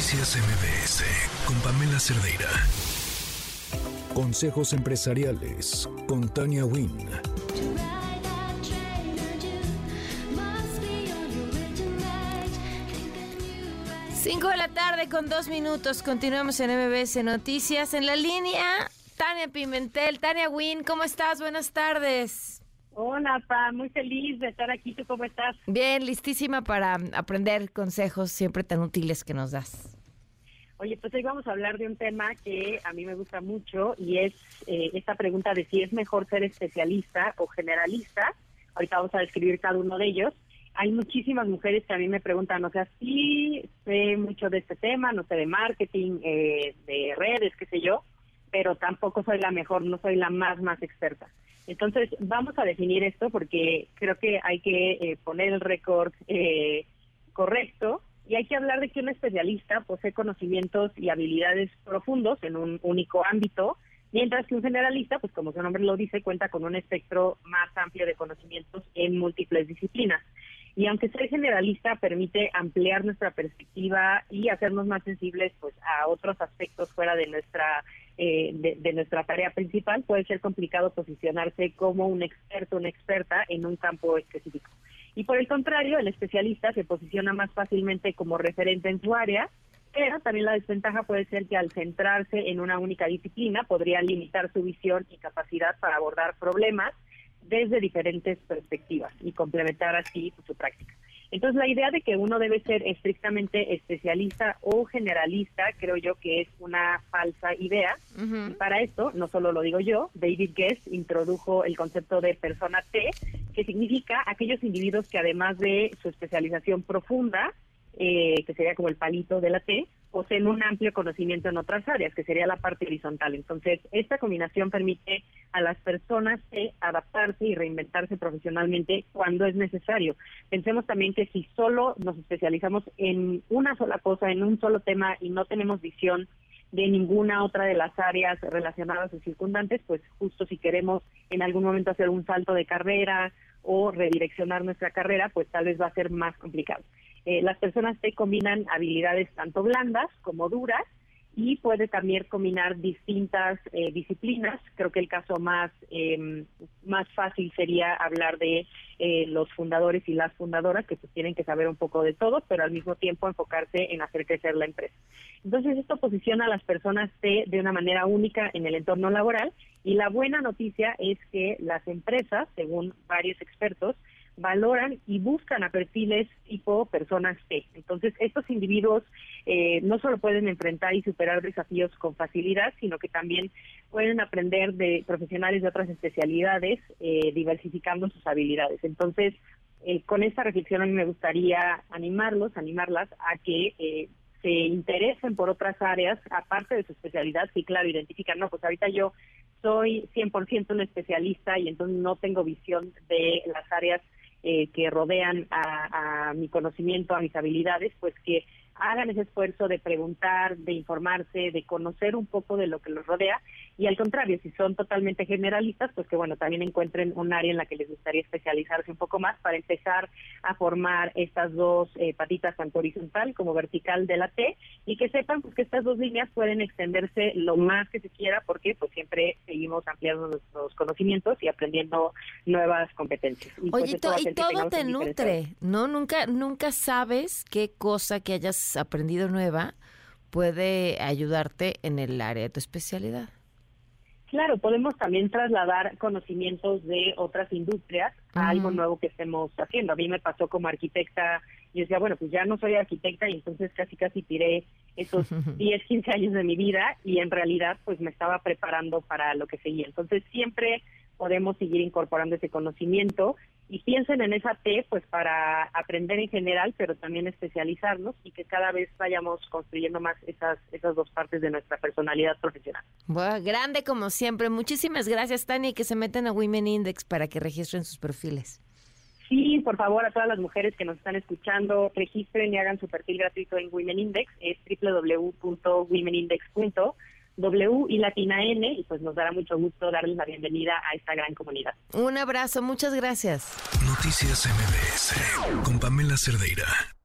Noticias MBS con Pamela Cerdeira. Consejos empresariales con Tania Wynn. Cinco de la tarde con dos minutos. Continuamos en MBS Noticias. En la línea, Tania Pimentel. Tania Wynn, ¿cómo estás? Buenas tardes. Hola, Pa, muy feliz de estar aquí. ¿Tú cómo estás? Bien, listísima para aprender consejos siempre tan útiles que nos das. Oye, pues hoy vamos a hablar de un tema que a mí me gusta mucho y es eh, esta pregunta de si es mejor ser especialista o generalista. Ahorita vamos a describir cada uno de ellos. Hay muchísimas mujeres que a mí me preguntan, o sea, sí sé mucho de este tema, no sé de marketing, eh, de redes, qué sé yo, pero tampoco soy la mejor, no soy la más, más experta. Entonces, vamos a definir esto porque creo que hay que eh, poner el récord eh, correcto y hay que hablar de que un especialista posee conocimientos y habilidades profundos en un único ámbito, mientras que un generalista, pues como su nombre lo dice, cuenta con un espectro más amplio de conocimientos en múltiples disciplinas. Y aunque ser generalista permite ampliar nuestra perspectiva y hacernos más sensibles pues a otros aspectos fuera de nuestra eh, de, nuestra tarea principal, puede ser complicado posicionarse como un experto, una experta en un campo específico. Y por el contrario, el especialista se posiciona más fácilmente como referente en su área, pero también la desventaja puede ser que al centrarse en una única disciplina podría limitar su visión y capacidad para abordar problemas desde diferentes perspectivas y complementar así su práctica. Entonces, la idea de que uno debe ser estrictamente especialista o generalista, creo yo que es una falsa idea. y para esto, no solo lo digo yo, David Guest introdujo el concepto de persona T, que significa aquellos individuos que además de su especialización profunda, eh, que sería como el palito de la T, poseen un amplio conocimiento en otras áreas, que sería la parte horizontal. Entonces, esta combinación permite a las personas adaptarse y reinventarse profesionalmente cuando es necesario. Pensemos también que si solo nos especializamos en una sola cosa, en un solo tema y no tenemos visión de ninguna otra de las áreas relacionadas o circundantes, pues justo si queremos en algún momento hacer un salto de carrera o redireccionar nuestra carrera, pues tal vez va a ser más complicado. Eh, las personas T combinan habilidades tanto blandas como duras y puede también combinar distintas eh, disciplinas. Creo que el caso más, em, más fácil sería hablar de eh, los fundadores y las fundadoras, que pues tienen que saber un poco de todo, pero al mismo tiempo enfocarse en hacer crecer la empresa. Entonces, esto posiciona a las personas T de una manera única en el entorno laboral y la buena noticia es que las empresas, según varios expertos, valoran y buscan a perfiles tipo personas T. Entonces, estos individuos eh, no solo pueden enfrentar y superar desafíos con facilidad, sino que también pueden aprender de profesionales de otras especialidades, eh, diversificando sus habilidades. Entonces, eh, con esta reflexión a mí me gustaría animarlos, animarlas a que se interesen por otras áreas, aparte de su especialidad, sí, claro, identifican, no, pues ahorita yo soy 100% un especialista y entonces no tengo visión de las áreas eh, que rodean a, mi conocimiento, a mis habilidades, pues que hagan ese esfuerzo de preguntar, de informarse, de conocer un poco de lo que los rodea y al contrario, si son totalmente generalistas, pues que bueno, también encuentren un área en la que les gustaría especializarse un poco más para empezar a formar estas dos eh, patitas, tanto horizontal como vertical de la T y que sepan pues que estas dos líneas pueden extenderse lo más que se quiera porque pues siempre seguimos ampliando nuestros conocimientos y aprendiendo nuevas competencias. Y, pues, Oye, y todo te nutre, ¿no? Nunca, nunca sabes qué cosa que hayas aprendido nueva puede ayudarte en el área de tu especialidad. Claro, podemos también trasladar conocimientos de otras industrias a algo nuevo que estemos haciendo. A mí me pasó como arquitecta, y decía, bueno, pues ya no soy arquitecta y entonces casi casi tiré esos 10, 15 años de mi vida y en realidad pues me estaba preparando para lo que seguía. Entonces siempre podemos seguir incorporando ese conocimiento y piensen en esa T pues para aprender en general, pero también especializarnos y que cada vez vayamos construyendo más esas esas dos partes de nuestra personalidad profesional. Bueno, grande como siempre. Muchísimas gracias, Tania, y que se meten a Women Index para que registren sus perfiles. Sí, por favor, a todas las mujeres que nos están escuchando, registren y hagan su perfil gratuito en Women Index, es www.womenindex.com W y latina N y pues nos dará mucho gusto darles la bienvenida a esta gran comunidad. Un abrazo, muchas gracias. Noticias MBS con Pamela Cerdeira.